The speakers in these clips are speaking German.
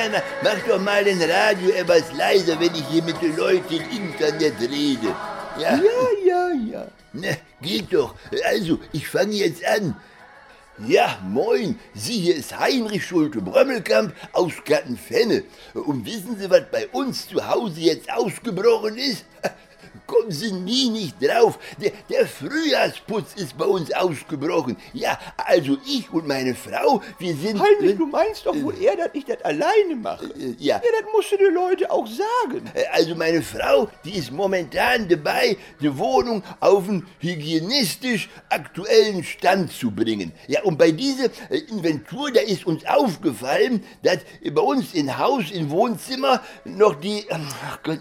Erna, mach doch mal den Radio etwas leiser, wenn ich hier mit den Leuten im Internet rede. Ja, Ja, ja, ja. na, geht doch. Also, ich fange jetzt an. Ja, moin, Sie, hier ist Heinrich Schulte-Brömmelkamp aus Gattenfenne. Und wissen Sie, was bei uns zu Hause jetzt ausgebrochen ist? Kommen Sie nie nicht drauf. Der, der Frühjahrsputz ist bei uns ausgebrochen. Ja, also ich und meine Frau, wir sind... Heinrich, du meinst doch wohl eher, dass ich das alleine mache. Äh, ja. Ja, das musst du den Leuten auch sagen. Äh, Also meine Frau, die ist momentan dabei, die Wohnung auf einen hygienistisch aktuellen Stand zu bringen. Ja, und bei dieser äh, Inventur, da ist uns aufgefallen, dass bei uns im Haus, im Wohnzimmer noch die, ähm, ach Gott,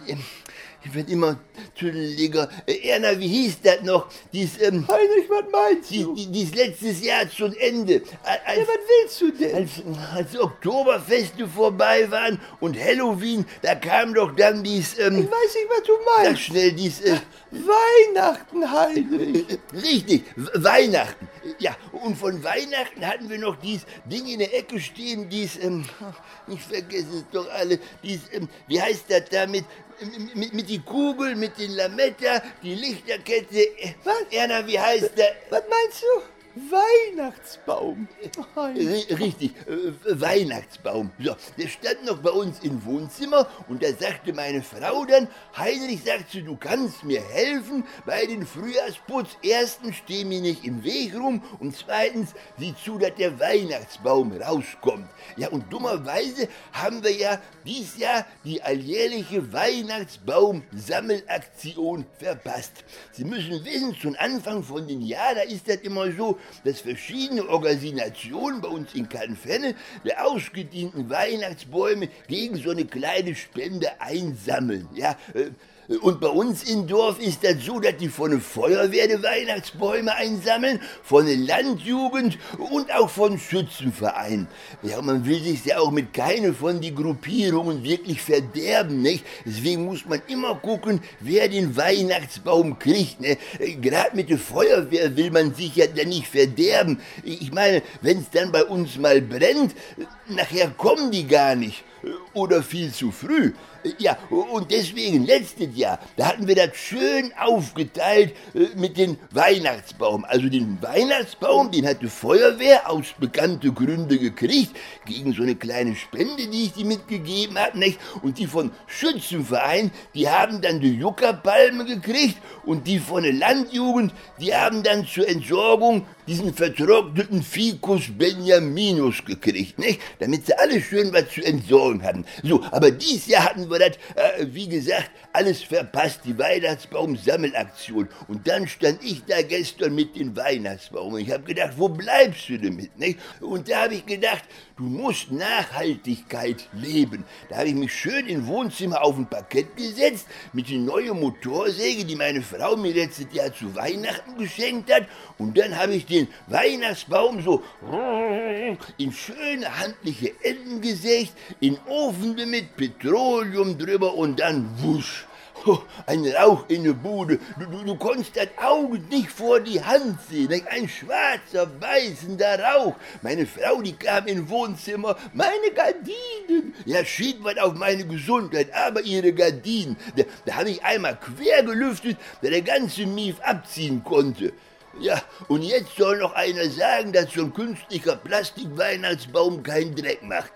ich werd immer tüdeliger. Äh, Erna, wie hieß das noch? Dies, ähm, Heinrich, was meinst du? die, dies letztes Jahr zum Ende. Als, Ja, was willst du denn? als, als Oktoberfeste vorbei waren und Halloween, da kam doch dann dies, Ich ähm, weiß nicht, was du sag meinst. schnell, dies, äh, Weihnachten, Heinrich. richtig, W- Weihnachten. Ja, und von Weihnachten hatten wir noch dies Ding in der Ecke stehen, dies, ähm, ich vergesse es doch alle, dies, ähm, wie heißt das da mit, mit, mit die Kugel, mit den Lametta, die Lichterkette. Äh, Was? Erna, wie heißt der? Was meinst du? Weihnachtsbaum. Richtig, äh, Weihnachtsbaum. So, der stand noch bei uns im Wohnzimmer und da sagte meine Frau dann, Heinrich, sagt sie, du kannst mir helfen bei den Frühjahrsputz. Erstens, steh mir nicht im Weg rum und zweitens, sieh zu, dass der Weihnachtsbaum rauskommt. Ja, und dummerweise haben wir ja dies Jahr die alljährliche Weihnachtsbaum-Sammelaktion verpasst. Sie müssen wissen, zum Anfang von den Jahr, da ist das immer so, dass verschiedene Organisationen bei uns in Canfenne die ausgedienten Weihnachtsbäume gegen so eine kleine Spende einsammeln. Ja, äh, und bei uns im Dorf ist das so, dass die von der Feuerwehr die Weihnachtsbäume einsammeln, von der Landjugend und auch von Schützenvereinen. Ja, man will sich ja auch mit keine von die Gruppierungen wirklich verderben, nicht? Deswegen muss man immer gucken, wer den Weihnachtsbaum kriegt, ne? Gerade mit der Feuerwehr will man sich ja dann nicht verderben. Ich meine, wenn es dann bei uns mal brennt, nachher kommen die gar nicht oder viel zu früh. Ja, und deswegen letztes Jahr, da hatten wir das schön aufgeteilt äh, mit dem Weihnachtsbaum. Also den Weihnachtsbaum, den hat die Feuerwehr aus bekannten Gründen gekriegt, gegen so eine kleine Spende, die ich die mitgegeben habe, nicht? Und die von Schützenverein, die haben dann die Juckerpalme gekriegt und die von der Landjugend, die haben dann zur Entsorgung diesen vertrockneten Ficus Benjaminus gekriegt, nicht? Damit sie alle schön was zu entsorgen hatten. So, aber dieses Jahr hatten wir das, äh, wie gesagt, alles verpasst, die Weihnachtsbaum-Sammelaktion. Und dann stand ich da gestern mit dem Weihnachtsbaum und ich habe gedacht, wo bleibst du damit, nicht? Und da habe ich gedacht, du musst Nachhaltigkeit leben. Da habe ich mich schön im Wohnzimmer auf ein Parkett gesetzt mit der neuen Motorsäge, die meine Frau mir letztes Jahr zu Weihnachten geschenkt hat. Und dann habe ich den Weihnachtsbaum so in schöne handliche Enden gesägt, in Ofen mit Petroleum drüber und dann wusch. Ein Rauch in der Bude. Du, du, du konntest das Auge nicht vor die Hand sehen. Ein schwarzer, beißender Rauch. Meine Frau, die kam im Wohnzimmer. Meine Gardinen. Ja, schied was auf meine Gesundheit, aber ihre Gardinen. Da, da habe ich einmal quer gelüftet, da der ganze Mief abziehen konnte. Ja, und jetzt soll noch einer sagen, dass so ein künstlicher Plastik-Weihnachtsbaum keinen Dreck macht.